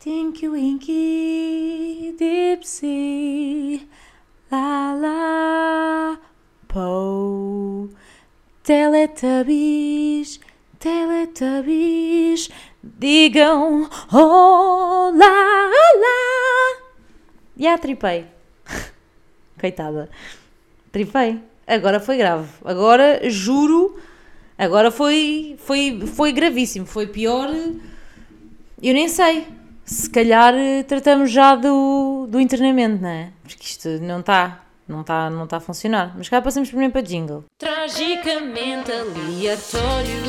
Tinky Winky Dipsy. La La Po. Teletubbies Teletubbies. Digam Olá Olá. A tripei. Coitada. Tripei. Agora foi grave. Agora juro Agora foi, foi, foi gravíssimo. Foi pior Eu nem sei se calhar eh, tratamos já do, do internamento, não é? Porque isto não está, não está não tá a funcionar. Mas cá passamos primeiro para jingle. Tragicamente aleatório.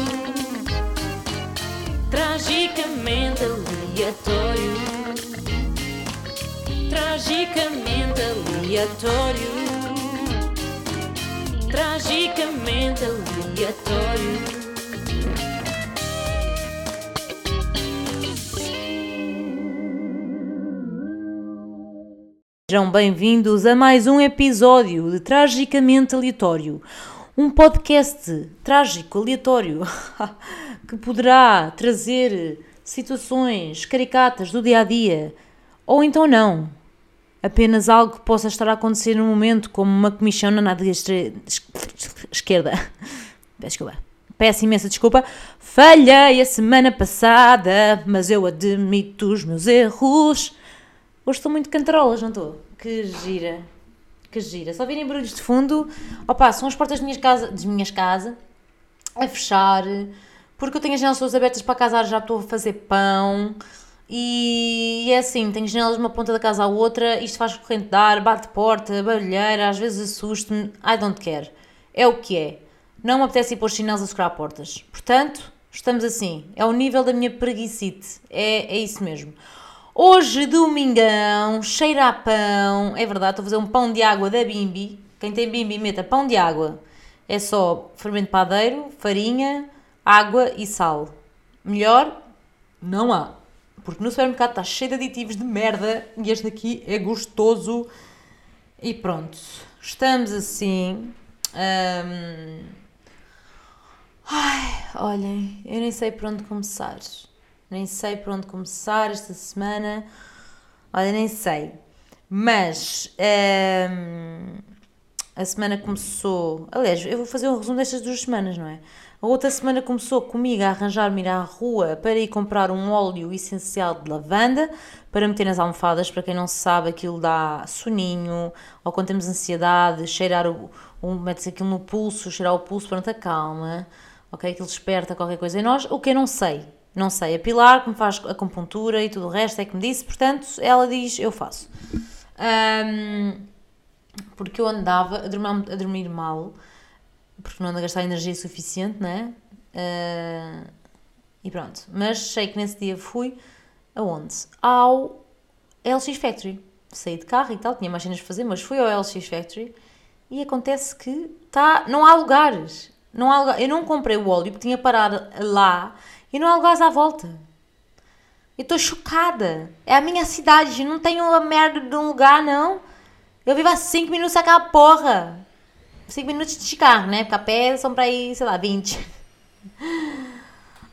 Tragicamente aleatório. Tragicamente aleatório. Tragicamente aleatório. Sejam bem-vindos a mais um episódio de Tragicamente Aleatório, um podcast trágico aleatório que poderá trazer situações caricatas do dia a dia ou então não. Apenas algo que possa estar a acontecer no momento, como uma comissão na nádega esquerda. Desculpa. Peço imensa desculpa. Falhei a semana passada, mas eu admito os meus erros. Hoje estou muito cantarolas, não estou? Que gira. Que gira. Só virem barulhos de fundo. Opa, são as portas das minhas, casa, das minhas casas a fechar. Porque eu tenho as janelas todas abertas para casar, já estou a fazer pão. E é assim, tenho janelas de uma ponta da casa à outra, isto faz corrente de ar, bate porta, barulheira, às vezes assusto-me, I don't care. É o que é. Não me apetece ir pôr chinelos a segurar portas. Portanto, estamos assim. É o nível da minha preguicite. É, é isso mesmo. Hoje, domingão, cheira a pão. É verdade, estou a fazer um pão de água da Bimbi. Quem tem Bimbi, meta pão de água. É só fermento padeiro, farinha, água e sal. Melhor, não há. Porque no supermercado está cheio de aditivos de merda e este aqui é gostoso. E pronto, estamos assim. Ai, olhem, eu nem sei por onde começar nem sei por onde começar esta semana, olha, nem sei. Mas um, a semana começou. Aliás, eu vou fazer um resumo destas duas semanas, não é? A outra semana começou comigo a arranjar-me ir à rua para ir comprar um óleo essencial de lavanda para meter nas almofadas. Para quem não sabe, aquilo dá soninho, ou quando temos ansiedade, cheirar o. Um, mete-se aquilo no pulso, cheirar o pulso, pronto, acalma, ok? Aquilo desperta qualquer coisa em nós. O que eu não sei, não sei, a Pilar que me faz a e tudo o resto é que me disse, portanto, ela diz, eu faço. Um, porque eu andava a dormir, a dormir mal, porque não ando a gastar energia suficiente, né? Uh, e pronto. Mas sei que nesse dia fui aonde? Ao LX Factory. Saí de carro e tal, tinha mais cenas de fazer, mas fui ao LX Factory e acontece que tá, não há lugares. Não há. Eu não comprei o óleo porque tinha parado lá e não há lugares à volta. Eu estou chocada. É a minha cidade, não tenho uma merda de um lugar, não. Eu vivo a 5 minutos daquela porra. 5 minutos de carro, né? Porque a pé são para ir, sei lá, 20.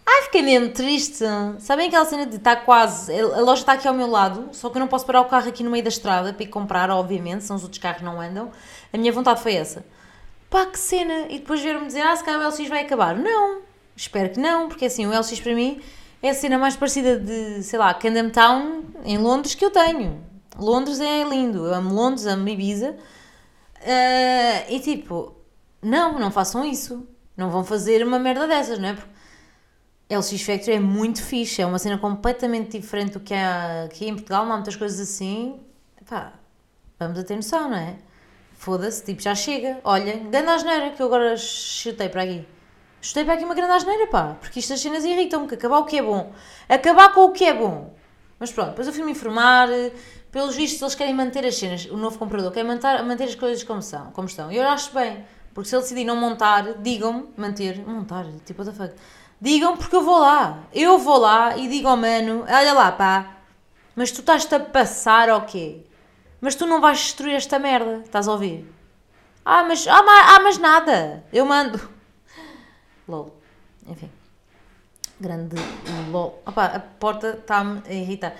Ai, fiquei mesmo triste. Sabem aquela cena de estar tá quase. A loja está aqui ao meu lado, só que eu não posso parar o carro aqui no meio da estrada para ir comprar, obviamente, senão os outros carros não andam. A minha vontade foi essa. Pá, que cena! E depois vieram-me dizer: ah, se calhar o LX vai acabar. Não! Espero que não, porque assim, o LX para mim é a cena mais parecida de, sei lá, Camden Town em Londres que eu tenho. Londres é lindo, eu amo Londres, amo Ibiza. Uh, e tipo, não, não façam isso. Não vão fazer uma merda dessas, não é? Porque LX Factory é muito fixe, é uma cena completamente diferente do que há aqui em Portugal, não há muitas coisas assim. Pá, vamos a ter noção, não é? Foda-se, tipo, já chega. Olha, ganda asneira que eu agora chutei para aqui. Chutei para aqui uma grande asneira, pá, porque estas cenas irritam-me, que acabar o que é bom. Acabar com o que é bom. Mas pronto, depois eu fui-me informar, pelos vistos eles querem manter as cenas, o novo comprador quer manter, manter as coisas como, são, como estão. E eu acho bem, porque se ele decidir não montar, digam-me, manter, montar, tipo, what the fuck. Digam porque eu vou lá. Eu vou lá e digo ao mano, olha lá, pá, mas tu estás-te a passar ou quê? Mas tu não vais destruir esta merda, estás a ouvir? Ah, mas, ah, mas, ah, mas nada. Eu mando. LOL. Enfim. Grande LOL. Opa, a porta está-me a irritar.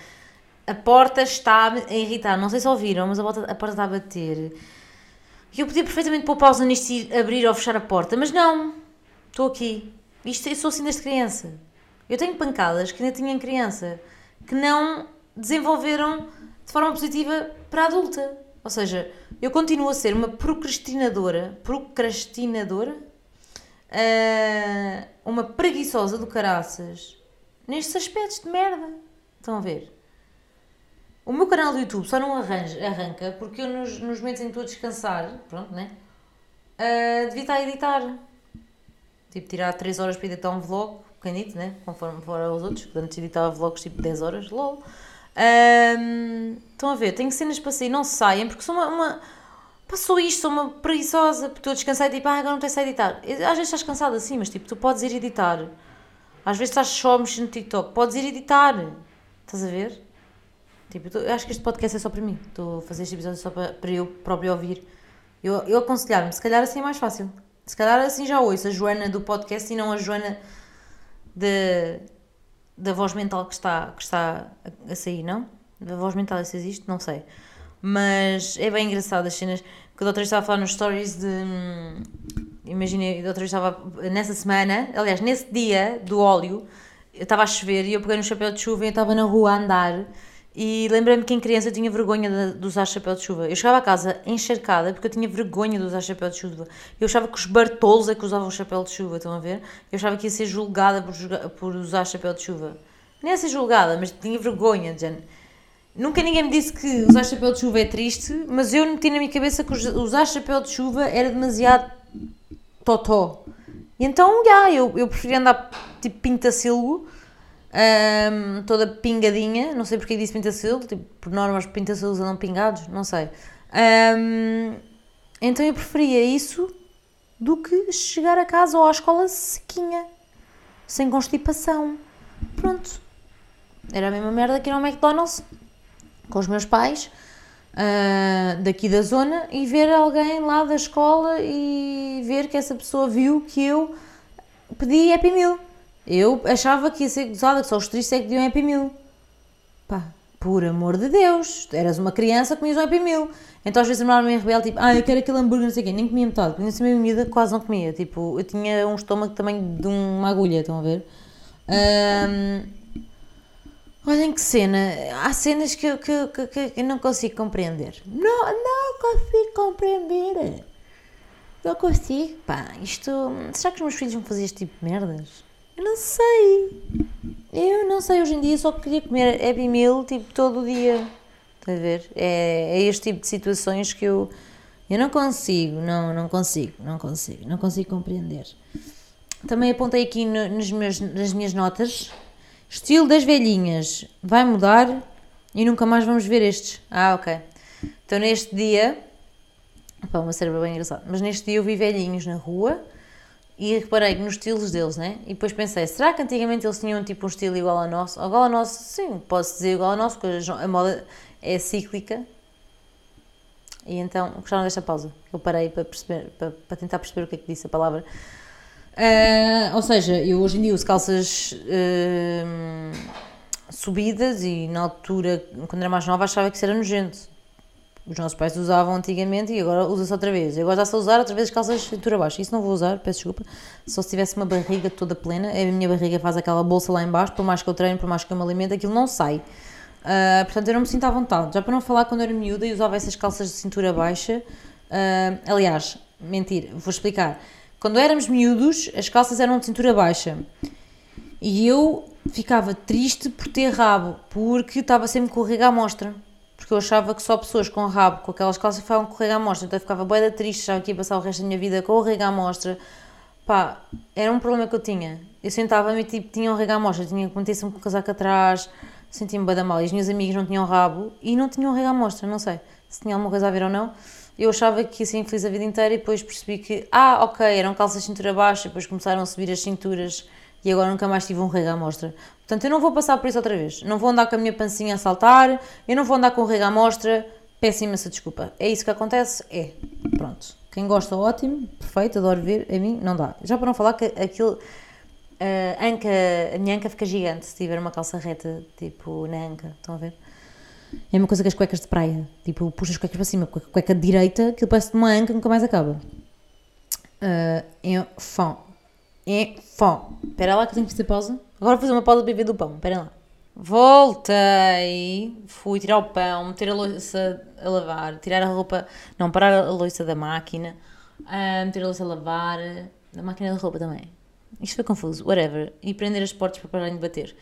a porta está a irritar. Não sei se ouviram, mas a porta, a porta está a bater. Eu podia perfeitamente pôr pausa nisto e abrir ou fechar a porta, mas não. Estou aqui. Isto, eu sou assim desde criança. Eu tenho pancadas que ainda tinha em criança, que não desenvolveram de forma positiva para a adulta. Ou seja, eu continuo a ser uma procrastinadora, procrastinadora, uh, uma preguiçosa do caraças, nestes aspectos de merda. Estão a ver? O meu canal do YouTube só não arranja, arranca porque eu, nos, nos momentos em que estou a descansar, pronto, né? Uh, devia estar a editar. Tipo, tirar 3 horas para editar um vlog, pequenito, né? Conforme fora os outros, portanto, editava vlogs tipo 10 horas, lol. Um, estão a ver? Tenho cenas para sair, não saem, porque sou uma, uma. Passou isto, sou uma preguiçosa, porque estou a descansar e tipo, ah, agora não tenho a editar. Às vezes estás cansada assim, mas tipo, tu podes ir editar. Às vezes estás só mexer no TikTok, podes ir editar. Estás a ver? Tipo, eu acho que este podcast é só para mim. Estou a fazer este episódio só para, para eu próprio ouvir. Eu, eu aconselhar-me, se calhar assim é mais fácil. Se calhar assim já ouço a Joana do podcast e não a Joana de, da voz mental que está, que está a, sair, não? Da voz mental, se existe, não sei. Mas é bem engraçado as cenas que a doutora estava a falar nos stories de. Hum, Imagina, a estava nessa semana, aliás, nesse dia do óleo, estava a chover e eu peguei no chapéu de chuva e eu estava na rua a andar e lembrei-me que em criança eu tinha vergonha de, de, usar chapéu de chuva. Eu chegava a casa encharcada porque eu tinha vergonha de usar chapéu de chuva. Eu achava que os bartolos é que usavam chapéu de chuva, estão a ver? Eu achava que ia ser julgada por, por usar chapéu de chuva. Nem ia ser julgada, mas tinha vergonha, Jen. Nunca ninguém me disse que usar chapéu de chuva é triste, mas eu meti na minha cabeça que usar chapéu de chuva era demasiado totó. E então, já, eu, eu preferia andar tipo pintacilgo um, toda pingadinha, não sei porque disse pintacilo, tipo, por norma os pintacilos andam pingados, não sei. Um, então eu preferia isso do que chegar a casa ou à escola sequinha, sem constipação. Pronto. Era a mesma merda que ir ao McDonald's com os meus pais uh, daqui da zona e ver alguém lá da escola e ver que essa pessoa viu que eu pedi Happy Meal. Eu achava que ia ser gozada, que só os tristes é que diam Happy Meal. Pá, por amor de Deus, eras uma criança, comias um Happy Meal. Então às vezes me em rebelde, tipo, ah, eu quero aquele hambúrguer, não sei o quê, nem comia metade, porque assim mesmo comida quase não comia. Tipo, eu tinha um estômago também de uma agulha, estão a ver? Um, olhem que cena, há cenas que, que, que, que eu não consigo compreender. Não, não consigo compreender. Não consigo, pá, isto. Será que os meus filhos vão fazer este tipo de merdas? Eu não sei. Eu não sei, hoje em dia só queria comer Happy Meal tipo todo o dia. Estás a ver? É, é este tipo de situações que eu, eu não consigo, não, não consigo, não consigo, não consigo compreender. Também apontei aqui no, nos meus, nas minhas notas. Estilo das velhinhas vai mudar e nunca mais vamos ver estes. Ah, ok. Então neste dia. Pá, uma cérebro bem engraçado. Mas neste dia eu vi velhinhos na rua e reparei nos estilos deles, né? E depois pensei, será que antigamente eles tinham tipo um estilo igual ao nosso? Igual ao nosso, sim, posso dizer igual ao nosso, porque a moda é cíclica. E então, gostaram desta pausa? Eu parei para, perceber, para, para tentar perceber o que é que disse a palavra. Uh, ou seja, eu hoje em dia uso calças uh, subidas e na altura, quando era mais nova, achava que isso era nojento os nossos pais usavam antigamente e agora usa-se outra vez. Eu agora já a usar outra vez as calças de cintura baixa. Isso não vou usar, peço desculpa. Só se tivesse uma barriga toda plena, a minha barriga faz aquela bolsa lá embaixo, por mais que eu treino, por mais que eu me alimente, aquilo não sai. Uh, portanto, eu não me sinto à vontade. Já para não falar quando eu era miúda e usava essas calças de cintura baixa. Uh, aliás, mentir, vou explicar. Quando éramos miúdos, as calças eram de cintura baixa. E eu ficava triste por ter rabo, porque estava sempre com o rego à mostra porque eu achava que só pessoas com rabo, com aquelas calças, ficavam com o rego à mostra, então eu ficava boeda triste, já que ia passar o resto da minha vida com o rego à mostra. Pá, era um problema que eu tinha. Eu sentava-me e tipo, tinha o rego à mostra, tinha que meter-se-me com o casaco atrás, sentia-me bada mal. E as minhas amigas não tinham rabo e não tinham rego à mostra, não sei se tinha alguma coisa a ver ou não. Eu achava que ia ser infeliz a vida inteira e depois percebi que, ah, ok, eram calças cintura baixa, depois começaram a subir as cinturas e agora nunca mais tive um rego à mostra. Portanto, eu não vou passar por isso outra vez. Não vou andar com a minha pancinha a saltar, eu não vou andar com o rego à mostra. Peço imensa desculpa. É isso que acontece? É. Pronto. Quem gosta, ótimo, perfeito, adoro ver. A mim, não dá. Já para não falar que aquilo. Uh, anca, a minha anca fica gigante se tiver uma calça reta, tipo na anca. Estão a ver? É uma coisa que as cuecas de praia. Tipo, puxas as cuecas para cima, com a cueca direita, aquilo parece uma anca, nunca mais acaba. Uh, enfant. Enfant. Espera lá que eu tenho que fazer pausa. Agora vou fazer uma pausa para beber do pão. Espera lá. Voltei. Fui tirar o pão, meter a louça a lavar, tirar a roupa. Não, parar a louça da máquina. Uh, meter a louça a lavar. Da máquina de roupa também. Isto foi confuso. Whatever. E prender as portas para pararem de bater.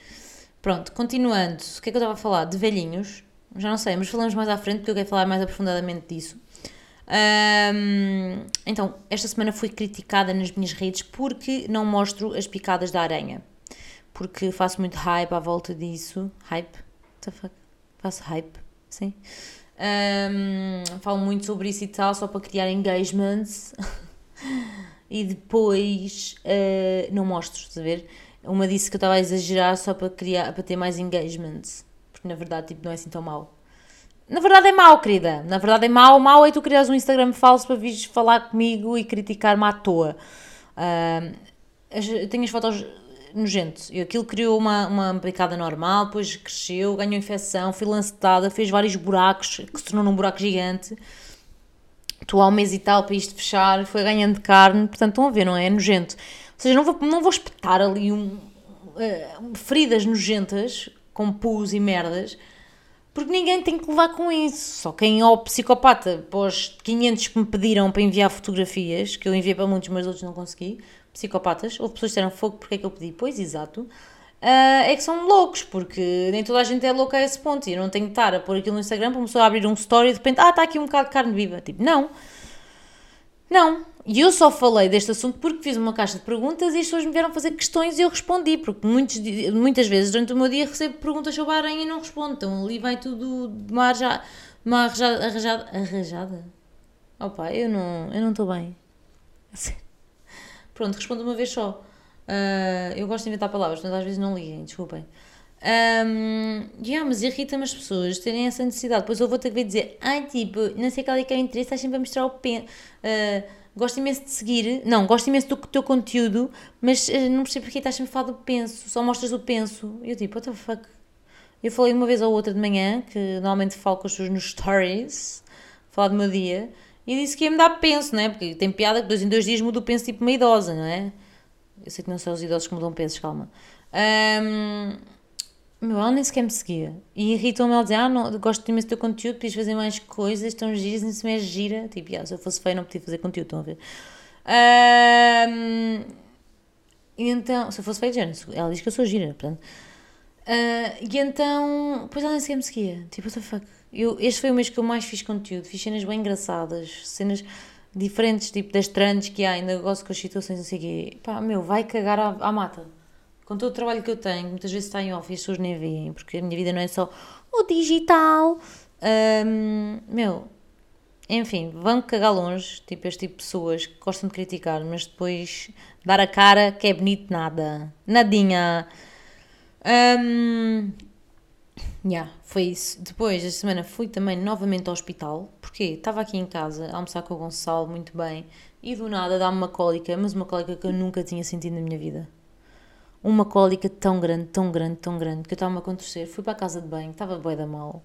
Pronto, continuando. O que é que eu estava a falar? De velhinhos. Já não sei, mas falamos mais à frente porque eu quero falar mais aprofundadamente disso. Um, então, esta semana fui criticada nas minhas redes porque não mostro as picadas da aranha. Porque faço muito hype à volta disso. Hype? What the fuck? Faço hype, sim. Um, falo muito sobre isso e tal, só para criar engagements. e depois uh, não mostro, estás a ver? Uma disse que eu estava a exagerar só para, criar, para ter mais engagements. Porque na verdade tipo, não é assim tão mau. Na verdade é mau, querida. Na verdade é mau. Mau é tu criares um Instagram falso para vires falar comigo e criticar-me à toa. Uh, tenho as fotos nojentas. E aquilo criou uma, uma picada normal, depois cresceu, ganhou infecção, foi lançada, fez vários buracos, que se tornou num buraco gigante. Estou há um mês e tal para isto fechar, foi ganhando carne, portanto estão a ver, não é? É nojento. Ou seja, não vou, não vou espetar ali um, uh, feridas nojentas com pus e merdas porque ninguém tem que levar com isso. Só quem é o psicopata, pós 500 que me pediram para enviar fotografias, que eu enviei para muitos, mas outros não consegui, psicopatas, houve pessoas que fogo, porque é que eu pedi? Pois, exato. Uh, é que são loucos, porque nem toda a gente é louca a esse ponto. E eu não tenho que estar a pôr aquilo no Instagram para uma pessoa abrir um story e de repente, ah, está aqui um bocado de carne viva. Tipo, não. Não. E eu só falei deste assunto porque fiz uma caixa de perguntas e as pessoas me vieram fazer questões e eu respondi, porque muitos, muitas vezes durante o meu dia recebo perguntas sobre a aranha e não respondo. Então ali vai tudo de uma, arja, uma arrajada, arrajada. Arrajada? Opa, eu não eu não estou bem. Pronto, respondo uma vez só. Uh, eu gosto de inventar palavras, mas às vezes não liguem, desculpem. Um, yeah, mas irrita-me as pessoas terem essa necessidade. Depois eu vou ter que dizer, ai, tipo, não sei qual é que é o interesse, estás sempre a mostrar o pen. Uh, gosto imenso de seguir, não, gosto imenso do teu conteúdo, mas uh, não percebo porque estás sempre a falar do penso, só mostras o penso. Eu tipo, what the fuck? Eu falei uma vez ou outra de manhã, que normalmente falo com as pessoas nos stories, falar do meu dia, e disse que ia me dar penso, não é? Porque tem piada que dois em dois dias muda o penso tipo uma idosa, não é? Eu sei que não são os idosos que mudam pensos, calma. Um, meu, ela nem sequer me seguia. E irritou-me ela dizer, ah, não, gosto imenso do teu conteúdo, podias fazer mais coisas, estão giras, nem se me é gira. Tipo, yeah, se eu fosse feia não podia fazer conteúdo, estão a ver? E então, se eu fosse feia, ela diz que eu sou gira, portanto. Uh, e então, depois ela nem sequer me seguia. Tipo, what the fuck? Eu, este foi o mês que eu mais fiz conteúdo, fiz cenas bem engraçadas, cenas diferentes, tipo das trends que há, ainda gosto com as situações, não sei o quê. Pá, meu, vai cagar à, à mata com todo o trabalho que eu tenho, muitas vezes está em off e as pessoas nem veem, porque a minha vida não é só o digital. Um, meu, enfim, vão cagar longe, tipo este tipo de pessoas que gostam de criticar, mas depois dar a cara que é bonito nada, nadinha. Um, yeah, foi isso. Depois, esta semana, fui também novamente ao hospital, porque estava aqui em casa a almoçar com o Gonçalo muito bem e do nada dá-me uma cólica, mas uma cólica que eu nunca tinha sentido na minha vida uma cólica tão grande, tão grande, tão grande, que eu estava-me a acontecer. Fui para a casa de banho, estava bem da mal.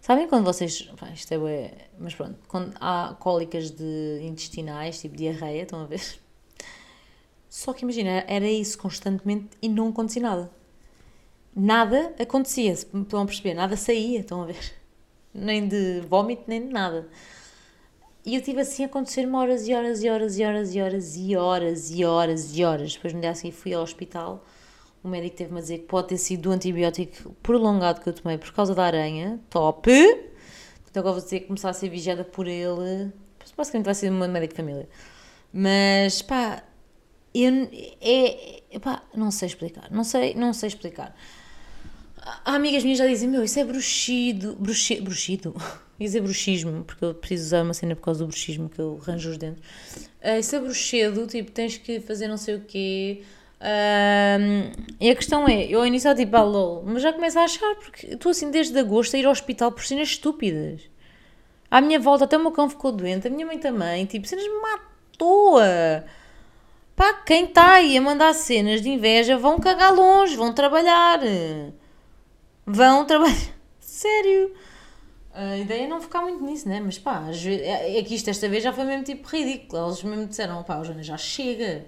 Sabem quando vocês. Isto é bué, mas pronto, quando há cólicas de intestinais, tipo diarreia, estão a ver? Só que imagina, era isso constantemente e não acontecia nada. Nada acontecia, estão a perceber? Nada saía, estão a ver? Nem de vómito, nem de nada. E eu tive assim a acontecer-me horas e horas e horas e horas e horas e horas e horas e horas. Depois no dia seguinte fui ao hospital o médico teve-me a dizer que pode ter sido do antibiótico prolongado que eu tomei por causa da aranha. Top! Então agora vou dizer que começar a ser vigiada por ele. Basicamente vai ser uma médica de família. Mas pá, eu, é, pá, não sei explicar. Não sei, não sei explicar. Há amigas minhas já dizem, meu, isso é bruxido. Bruxi, bruxido? Ia dizer bruxismo, porque eu preciso usar uma cena por causa do bruxismo que eu arranjo os dentes. Uh, isso é bruxedo, tipo, tens que fazer não sei o quê um, e a questão é, eu ao início tipo, ah, lol, mas já começo a achar, porque estou assim desde agosto a ir ao hospital por cenas estúpidas. À minha volta até o meu cão ficou doente, a minha mãe também, tipo, cenas matou -a. Pá, quem está aí a mandar cenas de inveja vão cagar longe, vão trabalhar. Vão trabalhar. Sério. A ideia é não ficar muito nisso, né? Mas pá, é é que isto esta vez já foi mesmo tipo ridículo. Eles mesmo disseram, pá, Joana, já chega.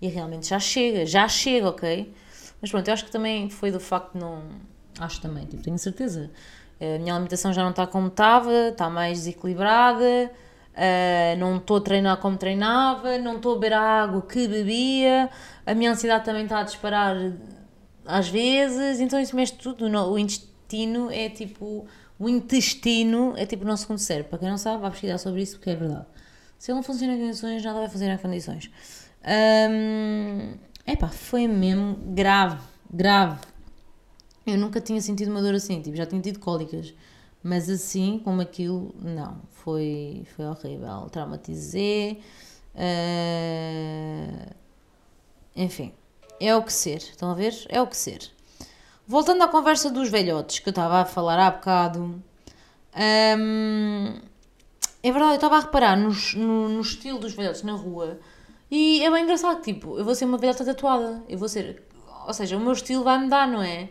E realmente já chega, já chega, ok? Mas pronto, eu acho que também foi do facto de não. Acho também, tipo, tenho certeza. A minha alimentação já não está como estava, está mais desequilibrada, uh, não estou a treinar como treinava, não estou a beber a água que bebia, a minha ansiedade também está a disparar às vezes, então isso mexe tudo. O intestino é tipo. O intestino é tipo o nosso segundo cérebro. Para quem não sabe, vai pesquisar sobre isso porque é verdade. Se ele não funciona em condições, nada vai fazer em condições. Um, epá, foi mesmo grave, grave. Eu nunca tinha sentido uma dor assim, tipo, já tinha tido cólicas, mas assim, como aquilo, não, foi, foi horrível. Traumatizei, uh, enfim, é o que ser, estão a ver? É o que ser. Voltando à conversa dos velhotes que eu estava a falar há bocado, um, é verdade, eu estava a reparar nos, no, no estilo dos velhotes na rua e é bem engraçado, tipo, eu vou ser uma velhota tatuada, eu vou ser, ou seja, o meu estilo vai mudar, não é?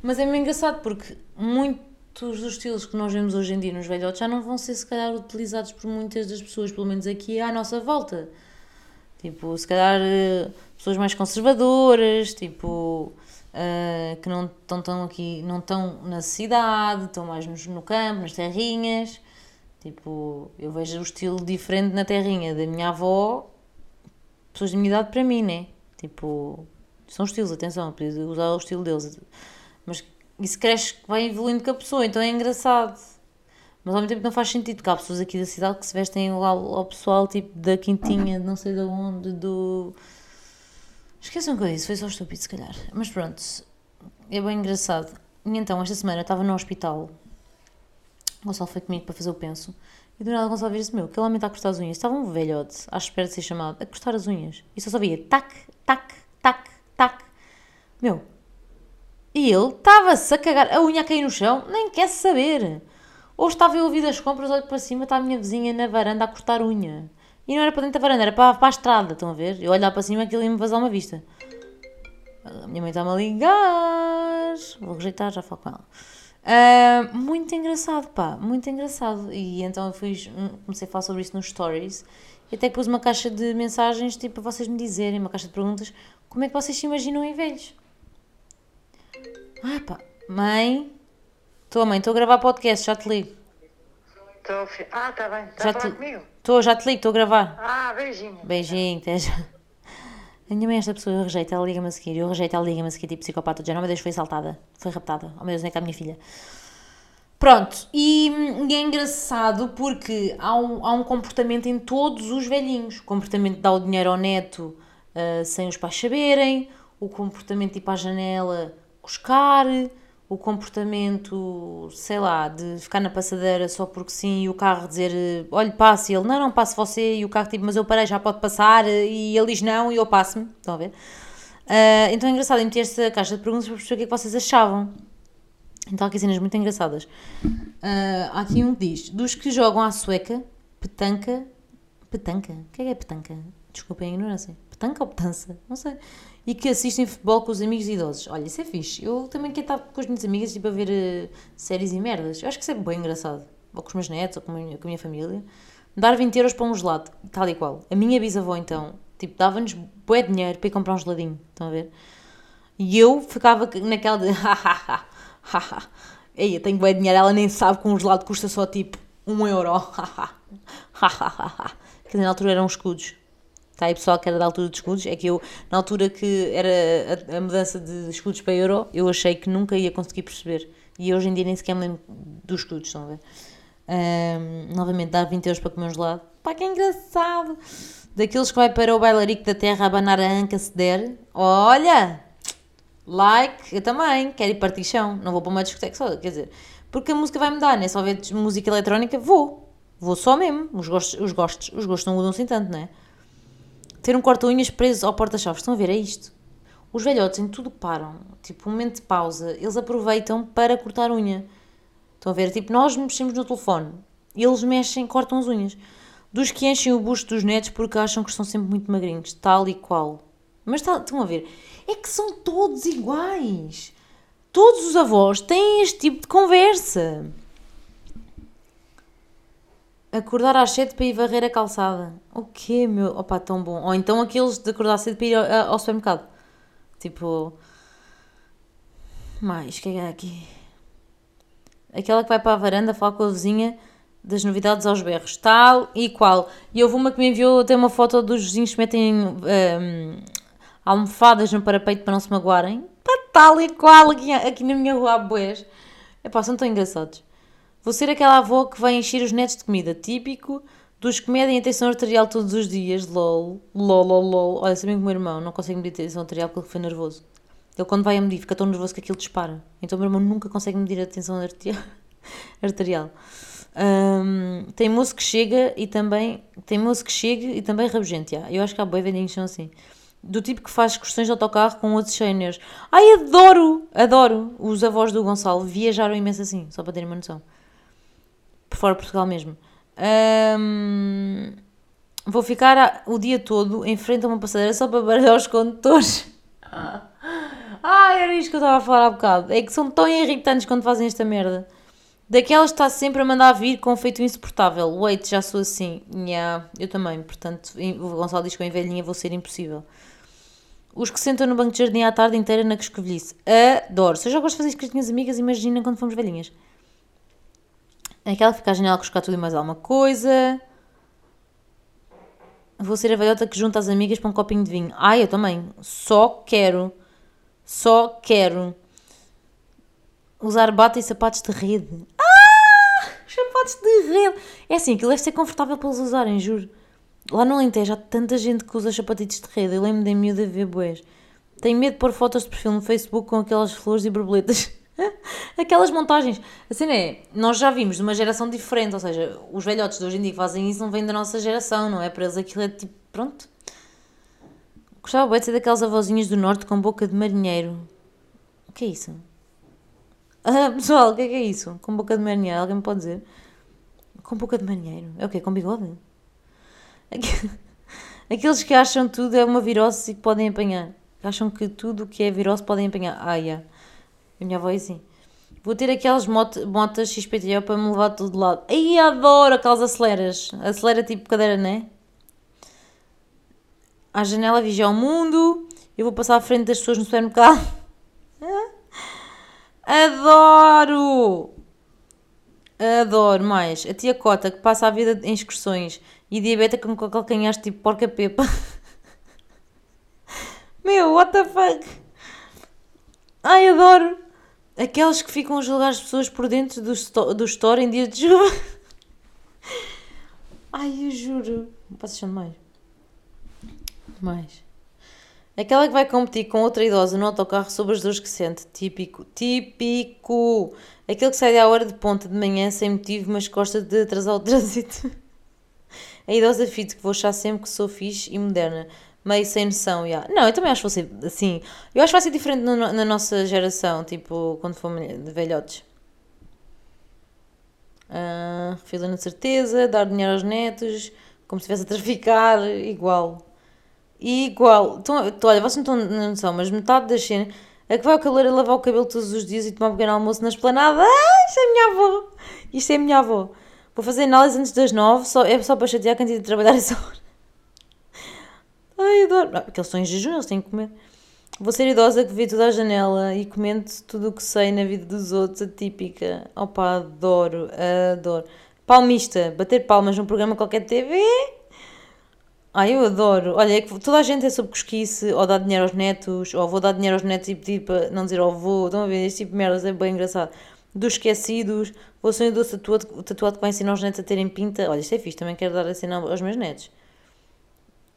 Mas é bem engraçado porque muitos dos estilos que nós vemos hoje em dia nos velhotes já não vão ser, se calhar, utilizados por muitas das pessoas, pelo menos aqui à nossa volta. Tipo, se calhar eh, pessoas mais conservadoras, tipo, uh, que não estão tão aqui, não estão na cidade, estão mais no, no campo, nas terrinhas. Tipo, eu vejo o estilo diferente na terrinha da minha avó pessoas de minha idade para mim, né? Tipo, são estilos, atenção, podia usar o estilo deles. Mas isso cresce, vai evoluindo com a pessoa, então é engraçado. Mas ao mesmo tempo não faz sentido, porque há pessoas aqui da cidade que se vestem igual ao pessoal, tipo, da quintinha, não sei de onde, do... Esqueçam que eu disse, foi só estúpido, se calhar. Mas pronto, é bem engraçado. E então, esta semana eu estava no hospital, o Gonçalo foi comigo para fazer o penso, e do nada o Gonçalo disse: Meu, aquele homem está a cortar as unhas. Estava um velhote à espera de ser chamado a cortar as unhas. E só sabia tac, tac, tac, tac. Meu. E ele estava-se a cagar, a unha a cair no chão, nem quer saber. Ou estava eu a ouvir das compras, olho para cima, está a minha vizinha na varanda a cortar unha. E não era para dentro da varanda, era para, para a estrada, estão a ver? Eu olhar para cima aquilo ia me vazar uma vista. A minha mãe está-me a ligar. Vou rejeitar, já falo com ela. Uh, muito engraçado, pá, muito engraçado. E então eu fui, comecei a falar sobre isso nos stories e até pus uma caixa de mensagens tipo para vocês me dizerem, uma caixa de perguntas, como é que vocês se imaginam em velhos? Ah, pá, mãe, estou, mãe, estou a gravar podcast, já te ligo. Estou, ah, está bem, está a falar te... comigo? Estou, já te ligo, estou a gravar. Ah, beijinho. Beijinho, até já. A minha mãe, esta pessoa, eu rejeito, ela liga-me a seguir. Eu rejeito, ela liga-me a seguir, tipo psicopata. Já não, meu Deus, foi assaltada. Foi raptada. Oh meu Deus, nem é que é a minha filha. Pronto, e, e, é engraçado porque há um, há um comportamento em todos os velhinhos. O comportamento de dar o dinheiro ao neto uh, sem os pais saberem, o comportamento de ir para a janela buscar, o comportamento, sei lá, de ficar na passadeira só porque sim e o carro dizer olha, passe, e ele não, não, passe você, e o carro tipo, mas eu parei, já pode passar, e ele diz não e eu passo-me, estão a ver? Uh, então é engraçado, eu meti esta caixa de perguntas para perceber o que é que vocês achavam. Então há aqui cenas muito engraçadas. Uh, há aqui um que diz: dos que jogam à sueca, petanca. Petanca? O que é que é petanca? Desculpem a ignorância. Petanca ou petança? Não sei e que assistem futebol com os amigos idosos. Olha, isso é fixe. Eu também quero estar com as minhas amigas tipo, a ver uh, séries e merdas. Eu acho que isso é bem engraçado. Ou com os meus netos, ou com a minha, com a minha família. Dar 20 euros para um gelado, tal e qual. A minha bisavó, então, tipo, dava-nos bué dinheiro para ir comprar um geladinho. Estão a ver? E eu ficava naquela de. Ei, eu tenho bué dinheiro, ela nem sabe que um gelado custa só tipo um euro. Quer dizer, na altura eram escudos. Está pessoal que era da altura dos escudos. É que eu, na altura que era a, a, mudança de escudos para euro, eu achei que nunca ia conseguir perceber. E hoje em dia nem sequer me lembro dos escudos, estão a ver? Um, novamente, dar 20 euros para comer um gelado. Pá, que engraçado! Daqueles que vai para o bailarico da terra abanar a anca se der. Olha! Like, eu também. Quero ir partir chão. Não vou para uma discoteca só, quer dizer... Porque a música vai mudar, né? Só ver música eletrónica, vou. Vou só mesmo. Os gostos, os gostos, os gostos não mudam assim tanto, não é? Ter um corta-unhas preso ao porta-chaves. Estão a ver? É isto. Os velhotes em tudo param. Tipo, um momento de pausa. Eles aproveitam para cortar unha. Estão a ver? Tipo, nós mexemos no telefone. Eles mexem, cortam as unhas. Dos que enchem o busto dos netos porque acham que estão sempre muito magrinhos. Tal e qual. Mas tá, estão a ver? É que são todos iguais. Todos os avós têm este tipo de conversa. Acordar às 7 para ir varrer a calçada. O quê, meu? Opa, tão bom. Ou então aqueles de acordar cedo para ir ao, ao supermercado. Tipo. Mais, o que é que é aqui? Aquela que vai para a varanda falar com a vizinha das novidades aos berros. Tal e qual. E houve uma que me enviou até uma foto dos vizinhos que metem hum, almofadas no parapeito para não se magoarem. Pá, tal e qual aqui, aqui na minha rua boés. Epá, são tão engraçados. Vou ser aquela avó que vai encher os netos de comida. Típico dos que medem a tensão arterial todos os dias. Lol. Lol, lol, lol. Olha, sabem que o meu irmão não consegue medir a tensão arterial porque ele foi nervoso. Ele quando vai a medir fica tão nervoso que aquilo dispara. Então o meu irmão nunca consegue medir a tensão arterial. Um, tem moço que chega e também tem moço que chega e também rabugente. Yeah. Eu acho que há boi velhinhos são assim. Do tipo que faz excursões de autocarro com outros cheiners. Ai, adoro! Adoro! Os avós do Gonçalo viajaram imenso assim, só para terem uma noção. Por fora de Portugal mesmo. Um, vou ficar o dia todo em frente a uma passadeira só para baralhar os condutores. Ah, era isto que eu estava a falar há bocado. É que são tão irritantes quando fazem esta merda. Daquelas está sempre a mandar vir com um feito insuportável. Wait, já sou assim. Yeah, eu também. Portanto, o Gonçalo diz que eu em velhinha vou ser impossível. Os que sentam no banco de jardim à tarde inteira na coscovilhice. Adoro. Se eu já gosto de fazer isto com as minhas amigas, imagina quando fomos velhinhas. Aquela que fica à janela a tudo e mais alguma coisa. Vou ser a velhota que junta as amigas para um copinho de vinho. Ai, eu também. Só quero. Só quero. Usar bata e sapatos de rede. Sapatos de rede. É assim, aquilo deve ser confortável para eles usarem, juro. Lá no Alentejo há tanta gente que usa sapatitos de rede. Eu lembro de miúda ver boés. Tenho medo de pôr fotos de perfil no Facebook com aquelas flores e borboletas. Aquelas montagens. A cena é, nós já vimos de uma geração diferente, ou seja, os velhotes de hoje em dia que fazem isso não vêm da nossa geração, não é? Para eles aquilo é tipo, pronto. Gostava bem de ser daquelas avózinhas do norte com boca de marinheiro. O que é isso? Ah, pessoal, o que é que é isso? Com boca de marinheiro, alguém me pode dizer? Com boca de marinheiro? É o quê? Com bigode? Aqueles que acham tudo é uma virose e que podem apanhar. Acham que tudo o que é virose podem apanhar. Ah, yeah. A minha avó é assim. Vou ter aquelas motas, motas XPTO para me levar de todo lado. Ai, adoro aquelas aceleras. Acelera tipo cadeira, né? À janela vigia o mundo. Eu vou passar à frente das pessoas no supermercado. Adoro! Adoro mais. A tia Cota que passa a vida em excursões e diabeta com calcanhares tipo porca-pepa. Meu, what the fuck? Ai, adoro! Aqueles que ficam a julgar as pessoas por dentro do, do store em dias de chuva. Ai, eu juro. Vocês são mais. Mais. Aquela que vai competir com outra idosa no autocarro sobre as dores que sente. Típico. Típico. Aquele que sai à hora de ponta de manhã sem motivo, mas gosta de atrasar o trânsito. A idosa fito que vou achar sempre que sou fixe e moderna. Meio sem noção, yeah. Não, eu também acho que vou ser assim. Eu acho que vai ser diferente no, na nossa geração, tipo, quando for de velhotes. Uh, fila na certeza, dar dinheiro aos netos, como se estivesse a traficar, igual. Igual. Então, olha, vocês não estão na noção, mas metade das cenas. A que vai ao cabeleireiro lavar o cabelo todos os dias e tomar um pequeno almoço na esplanada. Ah, isto é a minha avó. Isto é a minha avó. Vou fazer análise antes das nove, só, é só para chatear quem tem de trabalhar essa hora. Ai, adoro. porque eles estão em jejum, eles têm que comer. Vou ser idosa que vê tudo à janela e comento tudo o que sei na vida dos outros, a típica. Opa, adoro, adoro. Palmista, bater palmas num programa qualquer de TV ah, eu adoro. Olha, é que toda a gente é sobre cosquice, ou dar dinheiro aos netos, ou vou dar dinheiro aos netos e pedir para não dizer avô. Estão a ver? Este tipo de merdas é bem engraçado. Dos esquecidos, vou ser um doce tatuado, tatuado que vai ensinar os netos a terem pinta. Olha, isto é fixe, também quero dar a cena aos meus netos.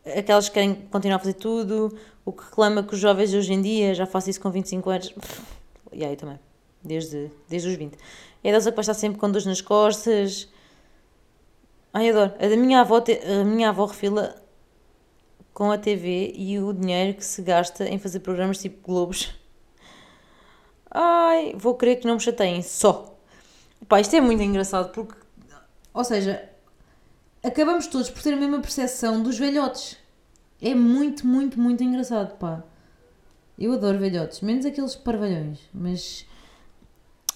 Aquelas que querem continuar a fazer tudo, o que reclama que os jovens hoje em dia, já faço isso com 25 anos. E aí também, desde, desde os 20. É a que vai estar sempre com dores nas costas. Ai, adoro. A da minha avó, a minha avó refila com a TV e o dinheiro que se gasta em fazer programas tipo Globos. Ai, vou querer que não me chateiem só. Pá, isto é muito engraçado porque, ou seja, acabamos todos por ter a mesma percepção dos velhotes. É muito, muito, muito engraçado, pá. Eu adoro velhotes, menos aqueles parvalhões, mas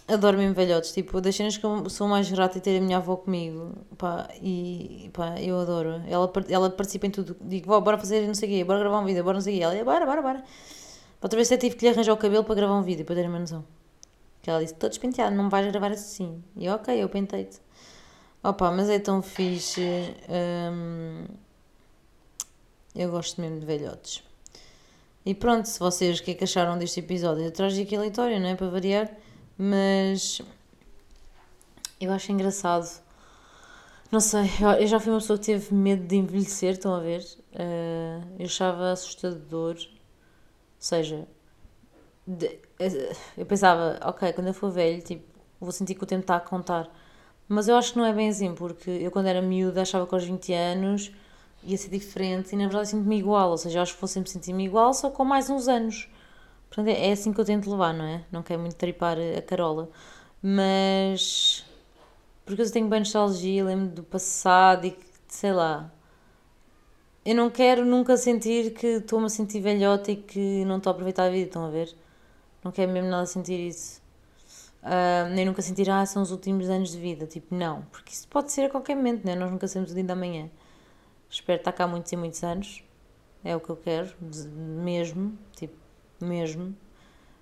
adoro mesmo velhotes. Tipo, das cenas que eu sou mais grata em ter a minha avó comigo. Pá, e pá, eu adoro. Ela, ela participa em tudo. Digo, vó, bora fazer não sei o quê, bora gravar um vídeo, bora não sei o quê. Ela, bora, bora, bora. Outra vez até tive que lhe arranjar o cabelo para gravar um vídeo, para terem uma noção. Que ela disse, estou despenteado, não vais gravar assim. E ok, eu pentei-te. Opa, mas é tão fixe. Hum, eu gosto mesmo de velhotes. E pronto, se vocês o que é que acharam deste episódio? Eu trago aqui aleatório, não é? Para variar. Mas eu acho engraçado. Não sei, eu já fui uma pessoa que teve medo de envelhecer, estão a ver? Uh, eu achava assustador. Ou seja, de, eu pensava, ok, quando eu for velho, tipo, vou sentir que o tempo está a contar. Mas eu acho que não é bem assim, porque eu quando era miúda achava que aos 20 anos ia ser diferente e na verdade sinto-me igual, ou seja, eu acho que vou sempre sentir-me igual, só com mais uns anos. Portanto, é assim que eu tento levar, não é? Não quero muito tripar a carola. Mas. Porque eu tenho bem nostalgia, lembro do passado e sei lá. Eu não quero nunca sentir que estou-me a sentir velhota e que não estou a aproveitar a vida, estão a ver? Não quero mesmo nada sentir isso. Uh, nem nunca sentir, ah, são os últimos anos de vida. Tipo, não. Porque isso pode ser a qualquer momento, né? Nós nunca sabemos o dia da manhã. Espero estar cá muitos e muitos anos. É o que eu quero, mesmo. Tipo, mesmo.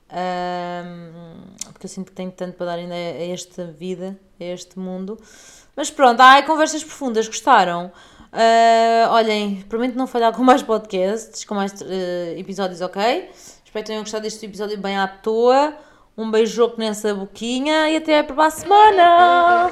Um, porque eu sinto que tenho tanto para dar ainda a esta vida, a este mundo. Mas pronto, ai, conversas profundas, gostaram? Uh, olhem, prometo não falhar com mais podcasts, com mais uh, episódios, ok? Espero que tenham gostado deste episódio bem à toa. Um beijoco nessa boquinha e até para a semana!